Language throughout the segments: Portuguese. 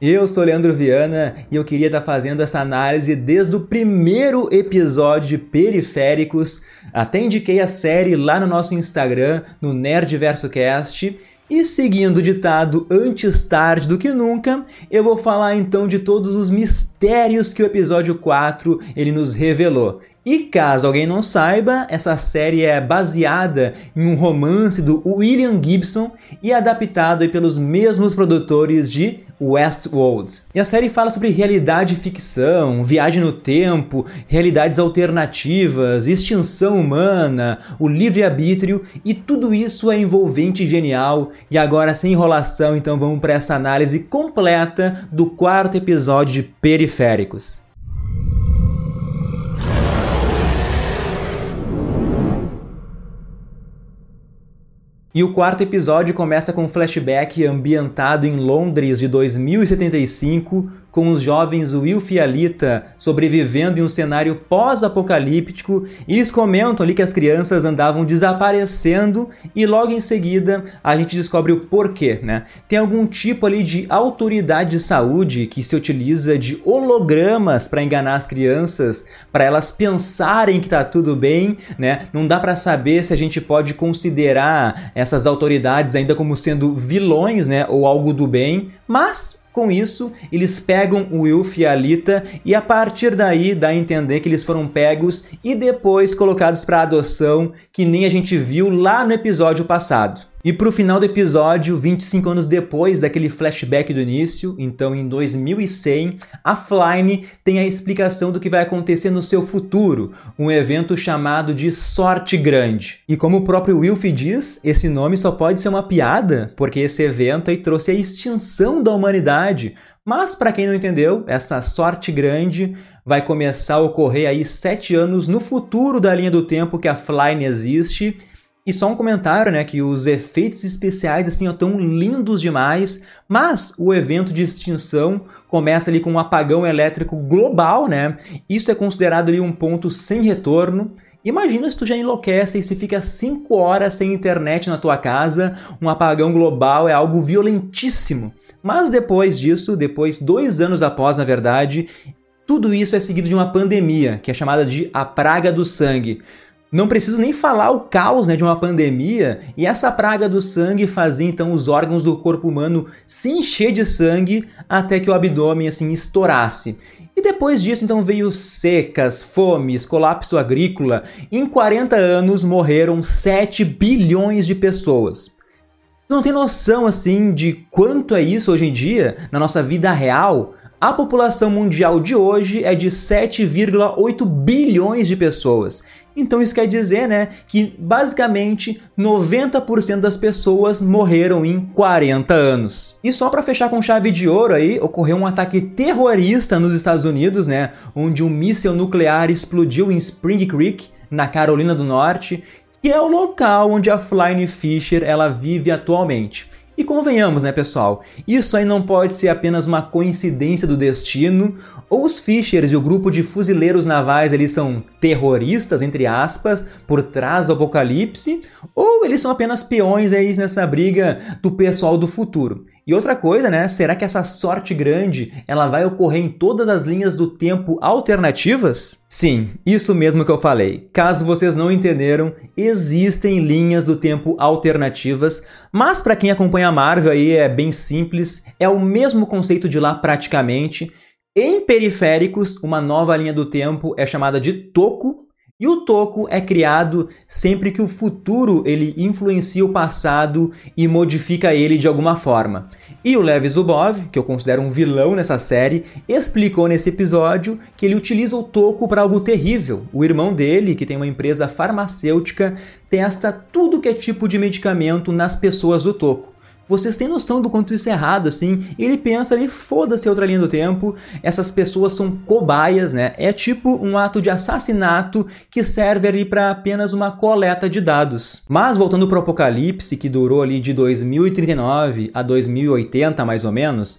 Eu sou Leandro Viana e eu queria estar fazendo essa análise desde o primeiro episódio de Periféricos. Até indiquei a série lá no nosso Instagram, no NerdVersoCast. E seguindo o ditado antes tarde do que nunca, eu vou falar então de todos os mistérios que o episódio 4 ele nos revelou. E caso alguém não saiba, essa série é baseada em um romance do William Gibson e é adaptado pelos mesmos produtores de Westworld. E a série fala sobre realidade e ficção, viagem no tempo, realidades alternativas, extinção humana, o livre-arbítrio e tudo isso é envolvente e genial. E agora, sem enrolação, então vamos para essa análise completa do quarto episódio de Periféricos. E o quarto episódio começa com um flashback ambientado em Londres de 2075, com os jovens Wilf e Alita sobrevivendo em um cenário pós-apocalíptico, e eles comentam ali que as crianças andavam desaparecendo e logo em seguida a gente descobre o porquê, né? Tem algum tipo ali de autoridade de saúde que se utiliza de hologramas para enganar as crianças, para elas pensarem que tá tudo bem, né? Não dá para saber se a gente pode considerar essas autoridades ainda como sendo vilões, né, ou algo do bem, mas com isso, eles pegam o Wilf e a Alita e a partir daí dá a entender que eles foram pegos e depois colocados para adoção, que nem a gente viu lá no episódio passado. E pro final do episódio, 25 anos depois daquele flashback do início, então em 2100, a Flyne tem a explicação do que vai acontecer no seu futuro, um evento chamado de Sorte Grande. E como o próprio Wilf diz, esse nome só pode ser uma piada, porque esse evento aí trouxe a extinção da humanidade. Mas para quem não entendeu, essa Sorte Grande vai começar a ocorrer aí sete anos no futuro da linha do tempo que a Flyne existe e só um comentário, né, que os efeitos especiais assim estão lindos demais, mas o evento de extinção começa ali com um apagão elétrico global, né? Isso é considerado ali um ponto sem retorno. Imagina se tu já enlouquece e se fica 5 horas sem internet na tua casa, um apagão global é algo violentíssimo. Mas depois disso, depois dois anos após, na verdade, tudo isso é seguido de uma pandemia, que é chamada de a praga do sangue. Não preciso nem falar o caos né, de uma pandemia, e essa praga do sangue fazia então os órgãos do corpo humano se encher de sangue até que o abdômen assim estourasse. E depois disso então veio secas, fomes, colapso agrícola. Em 40 anos morreram 7 bilhões de pessoas. Não tem noção assim de quanto é isso hoje em dia na nossa vida real? A população mundial de hoje é de 7,8 bilhões de pessoas. Então isso quer dizer, né, que basicamente 90% das pessoas morreram em 40 anos. E só para fechar com chave de ouro aí, ocorreu um ataque terrorista nos Estados Unidos, né, onde um míssil nuclear explodiu em Spring Creek, na Carolina do Norte, que é o local onde a Flying Fisher ela vive atualmente. E convenhamos, né, pessoal? Isso aí não pode ser apenas uma coincidência do destino, ou os Fishers e o grupo de fuzileiros navais eles são terroristas, entre aspas, por trás do apocalipse, ou eles são apenas peões aí nessa briga do pessoal do futuro. E outra coisa, né? Será que essa sorte grande ela vai ocorrer em todas as linhas do tempo alternativas? Sim, isso mesmo que eu falei. Caso vocês não entenderam, existem linhas do tempo alternativas, mas para quem acompanha a Marvel aí é bem simples, é o mesmo conceito de lá praticamente. Em periféricos, uma nova linha do tempo é chamada de toco, e o toco é criado sempre que o futuro ele influencia o passado e modifica ele de alguma forma. E o Lev Zubov, que eu considero um vilão nessa série, explicou nesse episódio que ele utiliza o toco para algo terrível. O irmão dele, que tem uma empresa farmacêutica, testa tudo que é tipo de medicamento nas pessoas do toco. Vocês têm noção do quanto isso é errado, assim? Ele pensa ali, foda-se outra linha do tempo, essas pessoas são cobaias, né? É tipo um ato de assassinato que serve ali para apenas uma coleta de dados. Mas voltando pro Apocalipse, que durou ali de 2039 a 2080 mais ou menos,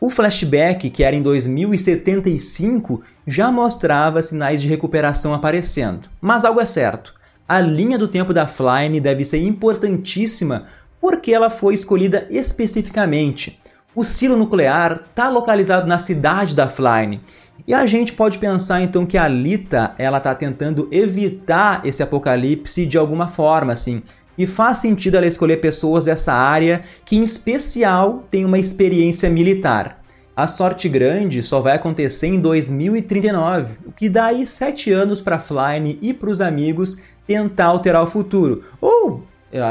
o flashback, que era em 2075, já mostrava sinais de recuperação aparecendo. Mas algo é certo. A linha do tempo da Flyne deve ser importantíssima porque ela foi escolhida especificamente. O silo nuclear está localizado na cidade da Flyne. E a gente pode pensar então que a Lita ela está tentando evitar esse apocalipse de alguma forma, assim. E faz sentido ela escolher pessoas dessa área que, em especial, tem uma experiência militar. A sorte grande só vai acontecer em 2039, o que dá aí sete anos para Flyne e para os amigos tentar alterar o futuro. Ou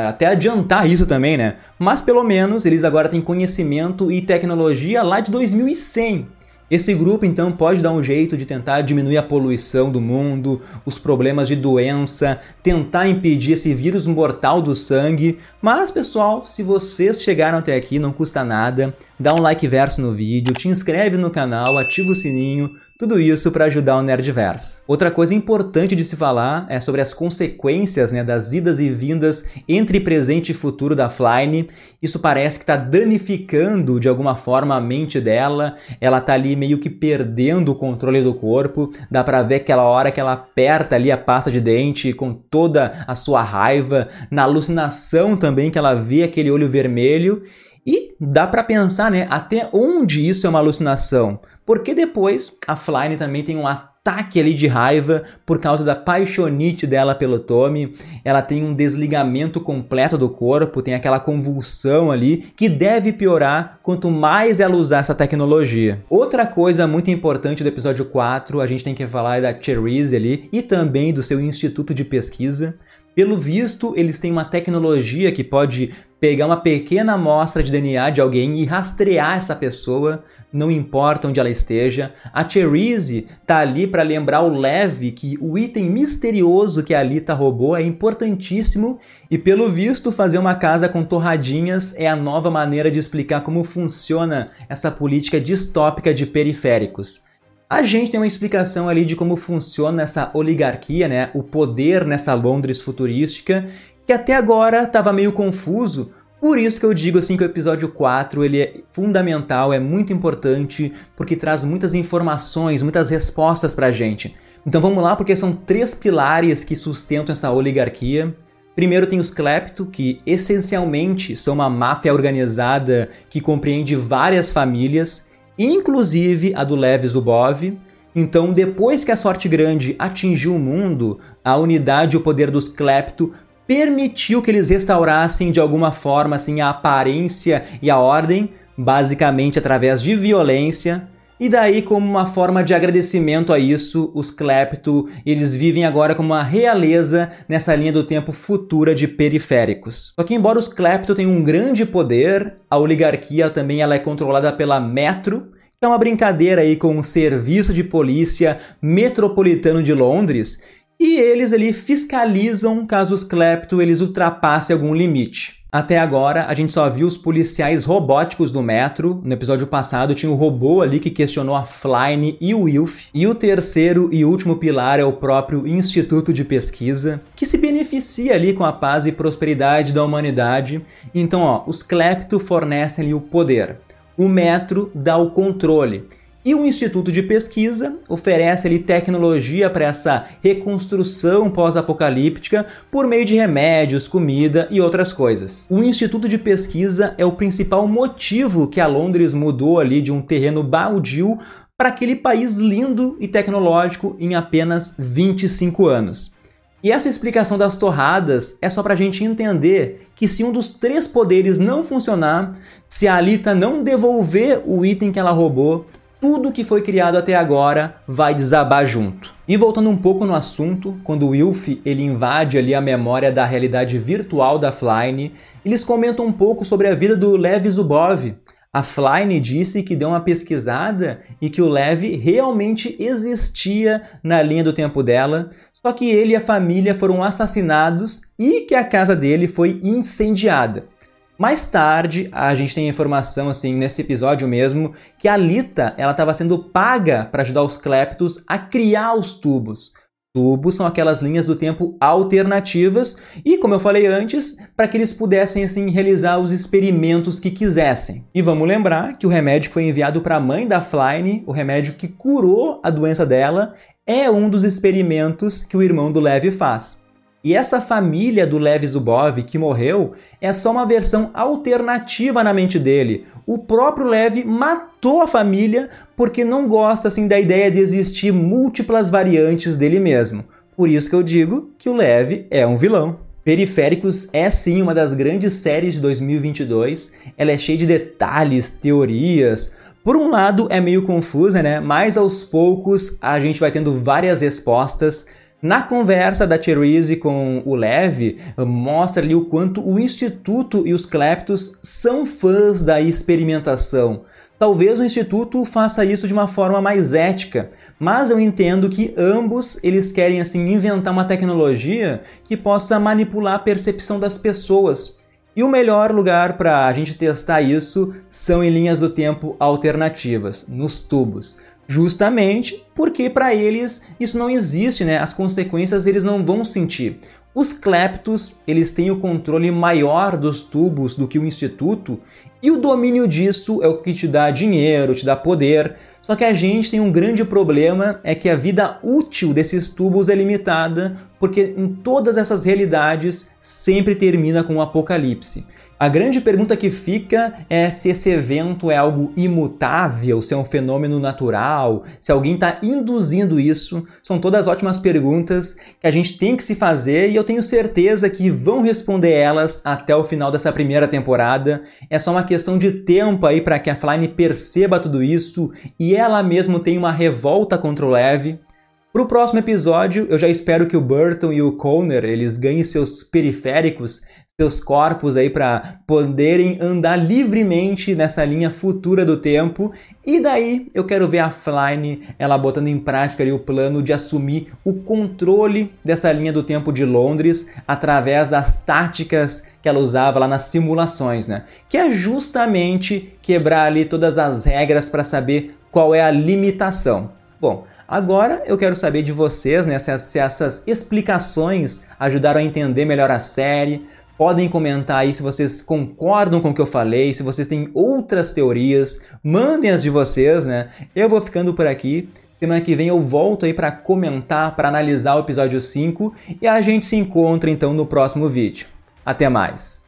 até adiantar isso também, né? Mas pelo menos eles agora têm conhecimento e tecnologia lá de 2100. Esse grupo então pode dar um jeito de tentar diminuir a poluição do mundo, os problemas de doença, tentar impedir esse vírus mortal do sangue. Mas pessoal, se vocês chegaram até aqui, não custa nada, dá um like verso no vídeo, te inscreve no canal, ativa o sininho, tudo isso para ajudar o Nerdverse. Outra coisa importante de se falar é sobre as consequências né, das idas e vindas entre presente e futuro da Flyne. Isso parece que está danificando de alguma forma a mente dela. Ela está ali meio que perdendo o controle do corpo. Dá para ver aquela hora que ela aperta ali a pasta de dente com toda a sua raiva. Na alucinação também que ela vê aquele olho vermelho. E dá para pensar, né, até onde isso é uma alucinação. Porque depois a Flyne também tem um ataque ali de raiva por causa da paixonite dela pelo Tommy. Ela tem um desligamento completo do corpo, tem aquela convulsão ali que deve piorar quanto mais ela usar essa tecnologia. Outra coisa muito importante do episódio 4, a gente tem que falar da Cherise ali e também do seu instituto de pesquisa. Pelo visto, eles têm uma tecnologia que pode pegar uma pequena amostra de DNA de alguém e rastrear essa pessoa, não importa onde ela esteja. A Cherise tá ali para lembrar o Lev que o item misterioso que a Alita roubou é importantíssimo e pelo visto fazer uma casa com torradinhas é a nova maneira de explicar como funciona essa política distópica de periféricos. A gente tem uma explicação ali de como funciona essa oligarquia, né? O poder nessa Londres futurística, que até agora estava meio confuso. Por isso que eu digo assim que o episódio 4 ele é fundamental, é muito importante, porque traz muitas informações, muitas respostas pra gente. Então vamos lá, porque são três pilares que sustentam essa oligarquia. Primeiro tem os Klepto, que essencialmente são uma máfia organizada que compreende várias famílias inclusive a do Lev Zubov. Então, depois que a Sorte Grande atingiu o mundo, a unidade e o poder dos Klepto permitiu que eles restaurassem de alguma forma assim a aparência e a ordem, basicamente através de violência. E daí, como uma forma de agradecimento a isso, os Klepto, eles vivem agora como uma realeza nessa linha do tempo futura de periféricos. Só que embora os Klepto tenham um grande poder, a oligarquia também ela é controlada pela Metro, que é uma brincadeira aí com o Serviço de Polícia Metropolitano de Londres, e eles ali fiscalizam caso os Klepto eles ultrapassem algum limite. Até agora, a gente só viu os policiais robóticos do metro. No episódio passado, tinha o robô ali que questionou a Flyne e o Wilf. E o terceiro e último pilar é o próprio Instituto de Pesquisa, que se beneficia ali com a paz e prosperidade da humanidade. Então, ó, os Klepto fornecem ali o poder. O metro dá o controle. E o Instituto de Pesquisa oferece ali tecnologia para essa reconstrução pós-apocalíptica por meio de remédios, comida e outras coisas. O Instituto de Pesquisa é o principal motivo que a Londres mudou ali de um terreno baldio para aquele país lindo e tecnológico em apenas 25 anos. E essa explicação das torradas é só para a gente entender que se um dos três poderes não funcionar, se a Alita não devolver o item que ela roubou, tudo que foi criado até agora vai desabar junto. E voltando um pouco no assunto, quando o Wilf ele invade ali a memória da realidade virtual da Flyne, eles comentam um pouco sobre a vida do Lev Zubov. A Flyne disse que deu uma pesquisada e que o Lev realmente existia na linha do tempo dela, só que ele e a família foram assassinados e que a casa dele foi incendiada. Mais tarde, a gente tem informação assim nesse episódio mesmo que a Lita ela estava sendo paga para ajudar os Cleptos a criar os tubos. Tubos são aquelas linhas do tempo alternativas e, como eu falei antes, para que eles pudessem assim realizar os experimentos que quisessem. E vamos lembrar que o remédio que foi enviado para a mãe da Flyne, o remédio que curou a doença dela, é um dos experimentos que o irmão do Lev faz. E essa família do Lev Zubov que morreu é só uma versão alternativa na mente dele. o próprio Lev matou a família porque não gosta assim da ideia de existir múltiplas variantes dele mesmo. Por isso que eu digo que o Lev é um vilão. Periféricos é sim uma das grandes séries de 2022. Ela é cheia de detalhes, teorias. Por um lado é meio confusa, né? Mas aos poucos a gente vai tendo várias respostas. Na conversa da Therese com o Lev, mostra ali o quanto o Instituto e os Cleptos são fãs da experimentação. Talvez o Instituto faça isso de uma forma mais ética, mas eu entendo que ambos eles querem assim inventar uma tecnologia que possa manipular a percepção das pessoas. E o melhor lugar para a gente testar isso são em linhas do tempo alternativas, nos tubos justamente porque para eles isso não existe, né? As consequências eles não vão sentir. Os cleptos, eles têm o controle maior dos tubos do que o instituto, e o domínio disso é o que te dá dinheiro, te dá poder. Só que a gente tem um grande problema, é que a vida útil desses tubos é limitada, porque em todas essas realidades sempre termina com um apocalipse. A grande pergunta que fica é se esse evento é algo imutável, se é um fenômeno natural, se alguém está induzindo isso. São todas ótimas perguntas que a gente tem que se fazer e eu tenho certeza que vão responder elas até o final dessa primeira temporada. É só uma questão de tempo aí para que a Flyne perceba tudo isso e ela mesma tenha uma revolta contra o Lev. Para o próximo episódio, eu já espero que o Burton e o Conner eles ganhem seus periféricos seus corpos aí para poderem andar livremente nessa linha futura do tempo. E daí eu quero ver a Flyne ela botando em prática ali o plano de assumir o controle dessa linha do tempo de Londres através das táticas que ela usava lá nas simulações, né? Que é justamente quebrar ali todas as regras para saber qual é a limitação. Bom, Agora eu quero saber de vocês, né, se essas explicações ajudaram a entender melhor a série, Podem comentar aí se vocês concordam com o que eu falei, se vocês têm outras teorias, mandem as de vocês, né? Eu vou ficando por aqui. Semana que vem eu volto aí para comentar, para analisar o episódio 5 e a gente se encontra então no próximo vídeo. Até mais.